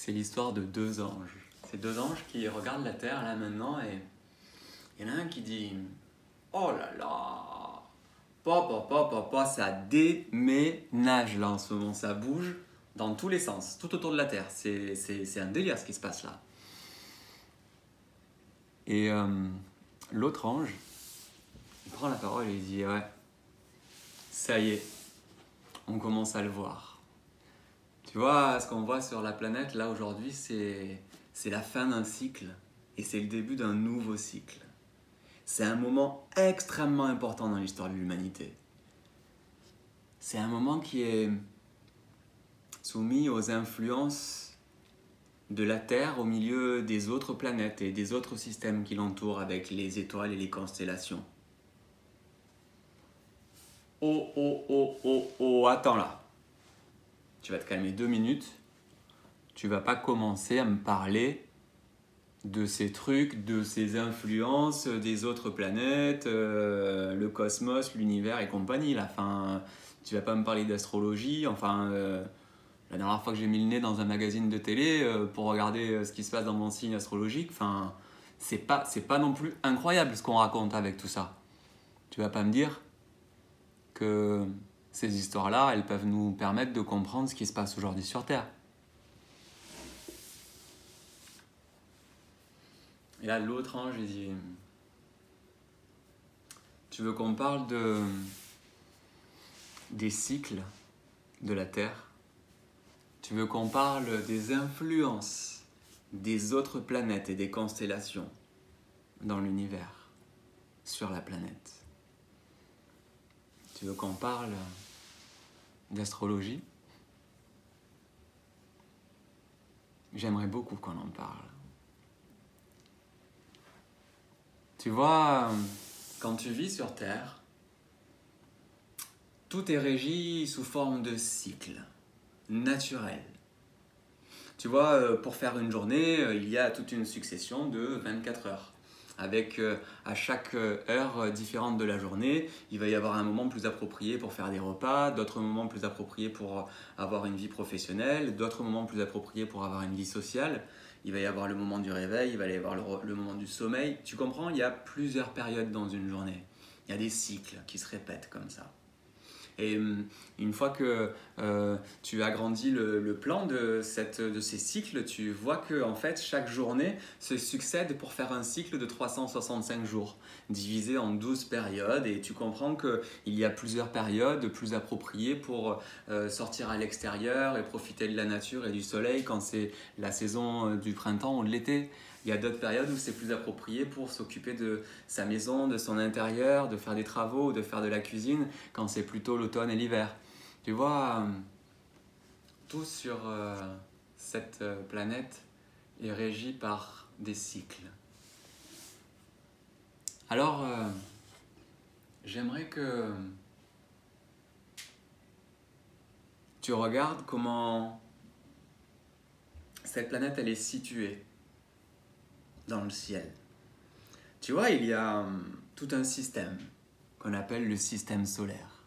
c'est l'histoire de deux anges. Ces deux anges qui regardent la Terre là maintenant et il y en a un qui dit Oh là là Papa, papa, papa, ça déménage là en ce moment, ça bouge dans tous les sens, tout autour de la Terre. C'est, un délire ce qui se passe là. Et euh, l'autre ange, il prend la parole et il dit Ouais, ça y est, on commence à le voir. Tu vois, ce qu'on voit sur la planète là aujourd'hui, c'est, c'est la fin d'un cycle et c'est le début d'un nouveau cycle. C'est un moment extrêmement important dans l'histoire de l'humanité. C'est un moment qui est soumis aux influences de la Terre au milieu des autres planètes et des autres systèmes qui l'entourent avec les étoiles et les constellations. Oh, oh, oh, oh, oh, attends là. Tu vas te calmer deux minutes. Tu vas pas commencer à me parler de ces trucs, de ces influences des autres planètes, euh, le cosmos, l'univers et compagnie. La fin, tu vas pas me parler d'astrologie. Enfin, euh, la dernière fois que j'ai mis le nez dans un magazine de télé euh, pour regarder ce qui se passe dans mon signe astrologique, enfin, c'est pas, c'est pas non plus incroyable ce qu'on raconte avec tout ça. Tu vas pas me dire que ces histoires-là, elles peuvent nous permettre de comprendre ce qui se passe aujourd'hui sur Terre. Et là, l'autre ange, il dit Tu veux qu'on parle de, des cycles de la Terre? Tu veux qu'on parle des influences des autres planètes et des constellations dans l'univers, sur la planète? Tu veux qu'on parle d'astrologie? J'aimerais beaucoup qu'on en parle. Tu vois, quand tu vis sur Terre, tout est régi sous forme de cycle naturel. Tu vois, euh, pour faire une journée, euh, il y a toute une succession de 24 heures. Avec euh, à chaque heure différente de la journée, il va y avoir un moment plus approprié pour faire des repas, d'autres moments plus appropriés pour avoir une vie professionnelle, d'autres moments plus appropriés pour avoir une vie sociale il va y avoir le moment du réveil, il va y avoir le, moment du sommeil. Tu comprends, il y a plusieurs périodes dans une journée. Il y a des cycles qui se répètent comme ça. Et hum, une fois que euh, tu as grandi le, plan de, de ces cycles, tu vois que en fait chaque journée se succède pour faire un cycle de 365 jours, divisé en 12 périodes. Et tu comprends qu'il y a plusieurs périodes plus appropriées pour euh, sortir à l'extérieur et profiter de la nature et du soleil quand c'est la saison euh, du printemps ou de l'été. Il y a d'autres périodes où c'est plus approprié pour s'occuper de sa maison, de son intérieur, de faire des travaux de faire de la cuisine quand c'est plutôt l'automne et l'hiver. Tu vois, euh, tout sur euh, cette euh, planète est régi par des cycles. Alors, j'aimerais que tu regardes comment cette planète elle est située dans le ciel. Tu vois, il y a hum, tout un système qu'on appelle le système solaire,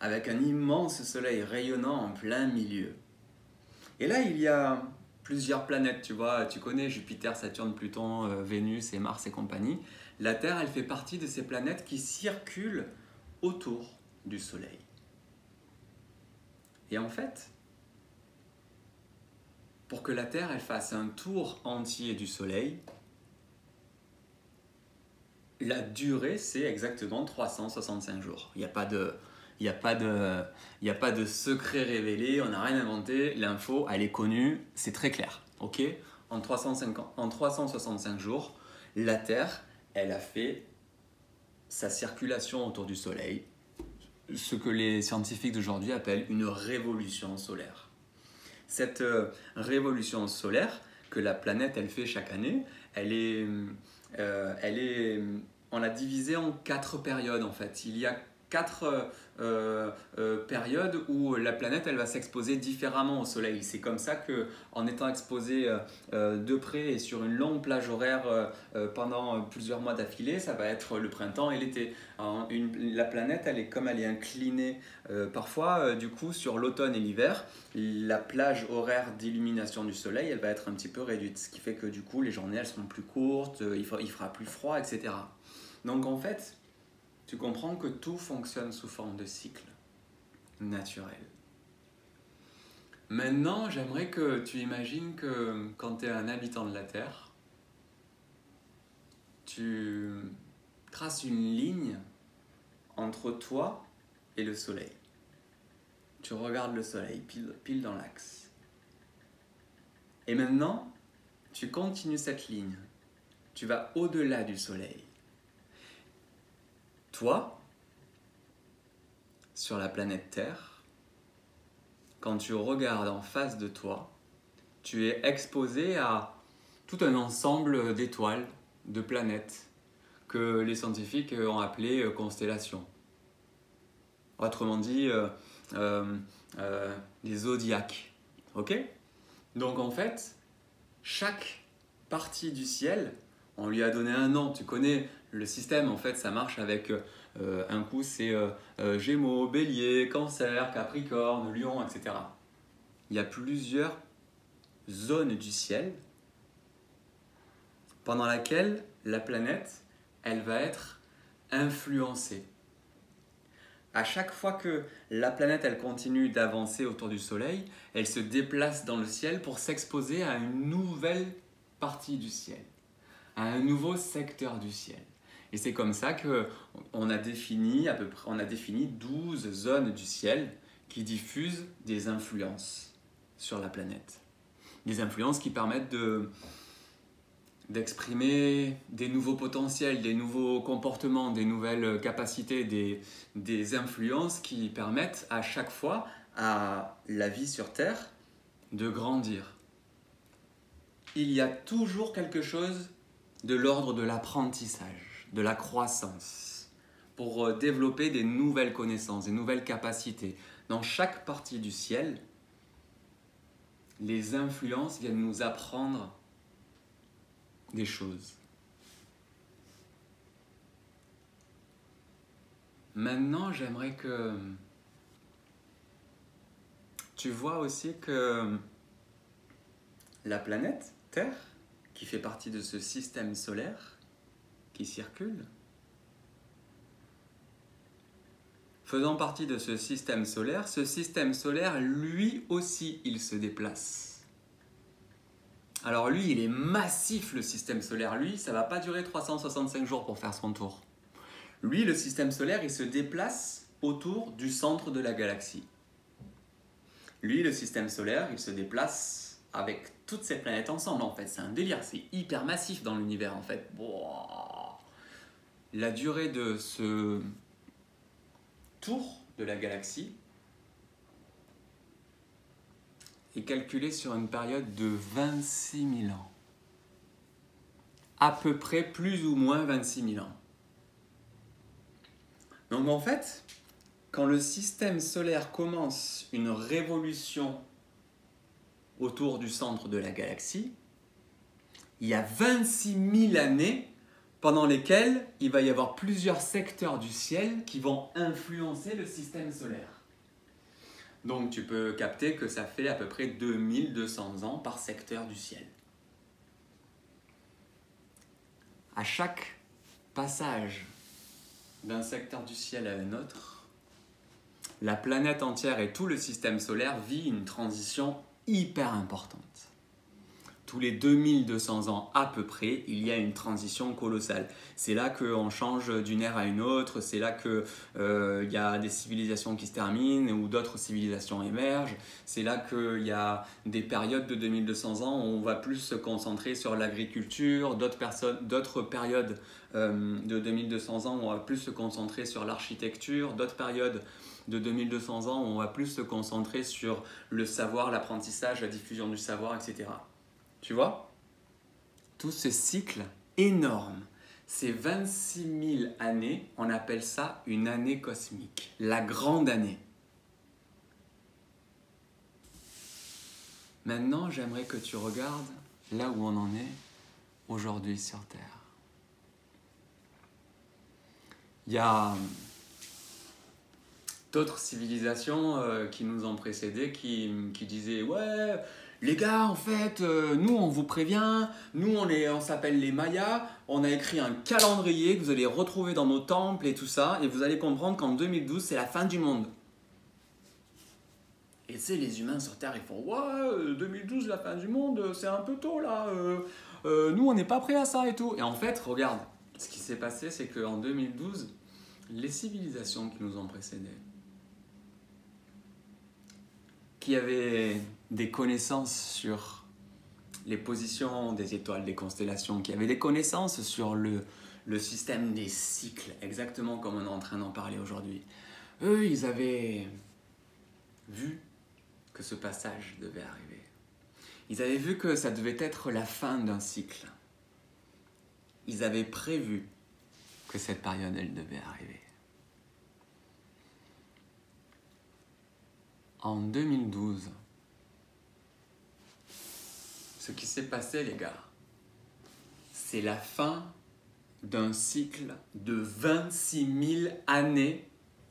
avec un immense soleil rayonnant en plein milieu. Et là, il y a plusieurs planètes, tu vois, tu connais Jupiter, Saturne, Pluton, euh, Vénus et Mars et compagnie. La Terre, elle fait partie de ces planètes qui circulent autour du Soleil. Et en fait, pour que la Terre elle fasse un tour entier du Soleil, la durée c'est exactement 365 jours. Il n'y a pas de... Il a, pas de, il a pas de secret révélé, on n'a rien inventé, l'info elle est connue, c'est très clair. ok? En, 350, en 365 jours, la Terre elle a fait sa circulation autour du Soleil, ce que les scientifiques d'aujourd'hui appellent une révolution solaire cette euh, révolution solaire que la planète elle fait chaque année, elle est, euh, elle est, on l'a divisée en quatre périodes en fait. Il y a quatre euh, euh, période où la planète elle va s'exposer différemment au Soleil. C'est comme ça que en étant exposée euh, de près et sur une longue plage horaire pendant plusieurs mois d'affilée, ça va être le printemps et l'été. La planète elle est comme elle est inclinée parfois du coup sur l'automne et l'hiver, la plage horaire d'illumination du Soleil elle va être un petit peu réduite, ce qui fait que du coup les journées elles seront plus courtes, il il fera plus froid, etc. Donc en fait, tu comprends que tout fonctionne sous forme de cycle naturel. Maintenant, j'aimerais que tu imagines que quand tu es un habitant de la Terre, tu traces une ligne entre toi et le Soleil. Tu regardes le Soleil pile, pile dans l'axe. Et maintenant, tu continues cette ligne. Tu vas au-delà du Soleil. Toi, sur la planète Terre, quand tu regardes en face de toi, tu es exposé à tout un ensemble d'étoiles, de planètes, que les scientifiques ont appelées euh, constellations. Autrement dit, euh, euh, des zodiaques. Ok? Donc en fait, chaque partie du ciel, on lui a donné un nom. Tu connais le système, en fait, ça marche avec euh, un coup c'est euh, euh, Gémeaux, Bélier, Cancer, Capricorne, Lion, etc. Il y a plusieurs zones du ciel pendant laquelle la planète, elle va être influencée. À chaque fois que la planète elle continue d'avancer autour du Soleil, elle se déplace dans le ciel pour s'exposer à une nouvelle partie du ciel, à un nouveau secteur du ciel. Et c'est comme ça qu'on a défini à peu près, on a défini 12 zones du ciel qui diffusent des influences sur la planète. Des influences qui permettent de, d'exprimer des nouveaux potentiels, des nouveaux comportements, des nouvelles capacités, des, des influences qui permettent à chaque fois à la vie sur Terre de grandir. Il y a toujours quelque chose de l'ordre de l'apprentissage de la croissance, pour euh, développer des nouvelles connaissances, des nouvelles capacités. Dans chaque partie du ciel, les influences viennent nous apprendre des choses. Maintenant, j'aimerais que tu vois aussi que la planète Terre, qui fait partie de ce système solaire, circule. Faisant partie de ce système solaire, ce système solaire, lui aussi, il se déplace. Alors lui, il est massif, le système solaire. Lui, ça va pas durer 365 jours pour faire son tour. Lui, le système solaire, il se déplace autour du centre de la galaxie. Lui, le système solaire, il se déplace avec toutes ces planètes ensemble, en fait. C'est un délire, c'est hyper massif dans l'univers, en fait la durée de ce tour de la galaxie est calculée sur une période de 26 000 ans. À peu près plus ou moins 26 000 ans. Donc en fait, quand le système solaire commence une révolution autour du centre de la galaxie, il y a 26 000 années pendant lesquels il va y avoir plusieurs secteurs du ciel qui vont influencer le système solaire. Donc tu peux capter que ça fait à peu près 2200 ans par secteur du ciel. À chaque passage d'un secteur du ciel à un autre, la planète entière et tout le système solaire vit une transition hyper importante tous les 2200 ans à peu près, il y a une transition colossale. C'est là qu'on change d'une ère à une autre, c'est là qu'il euh, y a des civilisations qui se terminent ou d'autres civilisations émergent, c'est là qu'il y a des périodes de 2200 ans où on va plus se concentrer sur l'agriculture, d'autres périodes euh, de 2200 ans où on va plus se concentrer sur l'architecture, d'autres périodes de 2200 ans où on va plus se concentrer sur le savoir, l'apprentissage, la diffusion du savoir, etc. Tu vois? Tout ce cycle énorme, Ces 26 000 années, on appelle ça une année cosmique, la grande année. Maintenant, j'aimerais que tu regardes là où on en est aujourd'hui sur Terre. Il y a d'autres civilisations euh, qui nous ont précédés qui, qui disaient Ouais, les gars, en fait, euh, nous, on vous prévient, nous, on, est, on s'appelle les Mayas, on a écrit un calendrier que vous allez retrouver dans nos temples et tout ça, et vous allez comprendre qu'en 2012, c'est la fin du monde. Et tu sais, les humains sur Terre, ils font Ouais, 2012, la fin du monde, c'est un peu tôt là, euh, euh, nous, on n'est pas prêts à ça et tout. Et en fait, regarde, ce qui s'est passé, c'est qu'en 2012, les civilisations qui nous ont précédés, qui avaient des connaissances sur les positions des étoiles, des constellations, qui avaient des connaissances sur le, le système des cycles, exactement comme on est en train d'en parler aujourd'hui. Eux, ils avaient vu que ce passage devait arriver. Ils avaient vu que ça devait être la fin d'un cycle. Ils avaient prévu que cette période, elle devait arriver. En 2012, ce qui s'est passé, les gars, c'est la fin d'un cycle de 26 000 années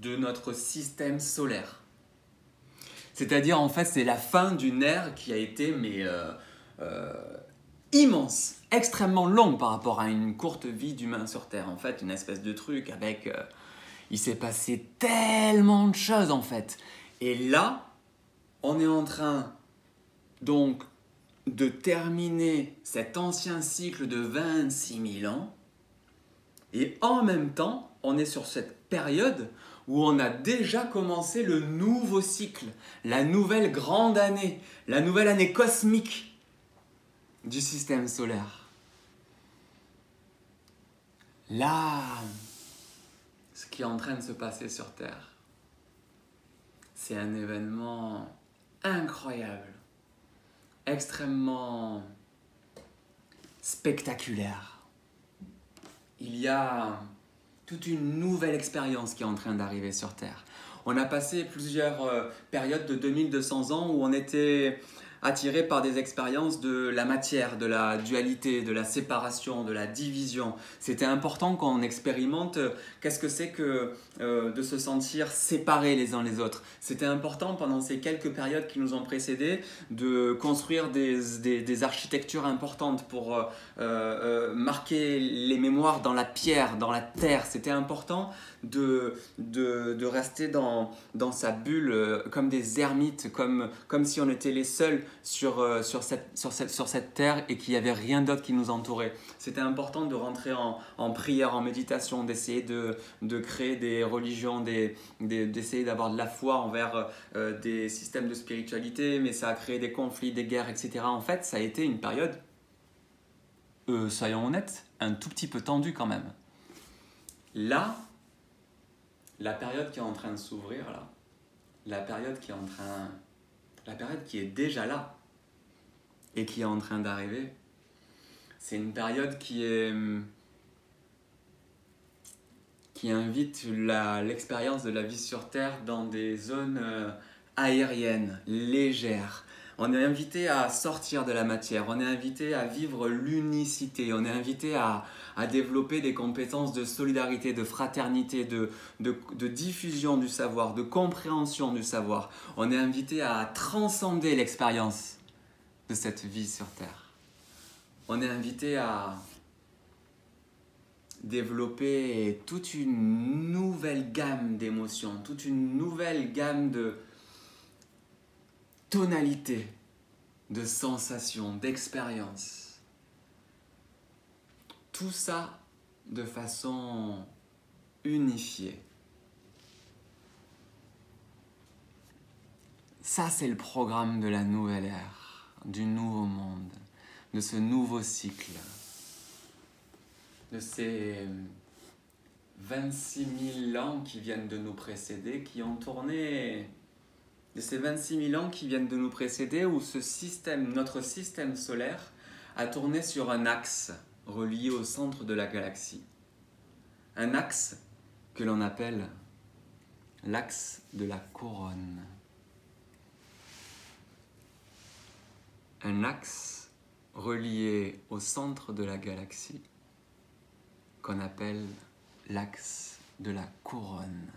de notre système solaire. C'est-à-dire, en fait, c'est la fin d'une ère qui a été mais, euh, euh, immense, extrêmement longue par rapport à une courte vie d'humain sur Terre. En fait, une espèce de truc avec... euh, il s'est passé tellement de choses, en fait. Et là, on est en train, donc, de terminer cet ancien cycle de 26 000 ans. Et en même temps, on est sur cette période où on a déjà commencé le nouveau cycle, la nouvelle grande année, la nouvelle année cosmique du système solaire. Là, ce qui est en train de se passer sur Terre, c'est un événement incroyable, extrêmement spectaculaire. Il y a toute une nouvelle expérience qui est en train d'arriver sur Terre. On a passé plusieurs euh, périodes de 2200 ans où on était attiré par des expériences de la matière, de la dualité, de la séparation, de la division. C'était important quand on expérimente euh, qu'est-ce que c'est que euh, de se sentir séparés les uns les autres. C'était important pendant ces quelques périodes qui nous ont précédés de construire des, des- architectures importantes pour euh, marquer les mémoires dans la pierre, dans la terre. C'était important de, de, de rester dans, dans sa bulle comme des ermites, comme, comme si on était les seuls sur, euh, sur, cette, sur, cette, sur cette terre et qu'il n'y avait rien d'autre qui nous entourait. C'était important de rentrer en, prière, en méditation, d'essayer de, de créer des religions, des, des- d'essayer d'avoir de la foi envers euh, des systèmes de spiritualité, mais ça a créé des conflits, des guerres, etc. En fait, ça a été une période, euh, soyons honnêtes, un tout petit peu tendue quand même. Là, la période qui est en train de s'ouvrir là, la période qui est en train, la période qui est déjà là et qui est en train d'arriver, c'est une période qui est hum, qui invite l'expérience de la vie sur Terre dans des zones euh, aériennes, légères. On est invité à sortir de la matière, on est invité à vivre l'unicité, on est invité à, développer des compétences de solidarité, de fraternité, de diffusion du savoir, de compréhension du savoir. On est invité à transcender l'expérience de cette vie sur Terre. On est invité à développer toute une nouvelle gamme d'émotions, toute une nouvelle gamme de tonalités, de sensations, d'expériences. Tout ça de façon unifiée. Ça, c'est le programme de la nouvelle ère, du nouveau monde, de ce nouveau cycle, de ces 26 000 ans qui viennent de nous précéder, qui ont tourné, de ces 26 000 ans qui viennent de nous précéder, où ce système, notre système solaire, a tourné sur un axe relié au centre de la galaxie. Un axe que l'on appelle l'axe de la couronne. Un axe relié au centre de la galaxie qu'on appelle l'axe de la couronne.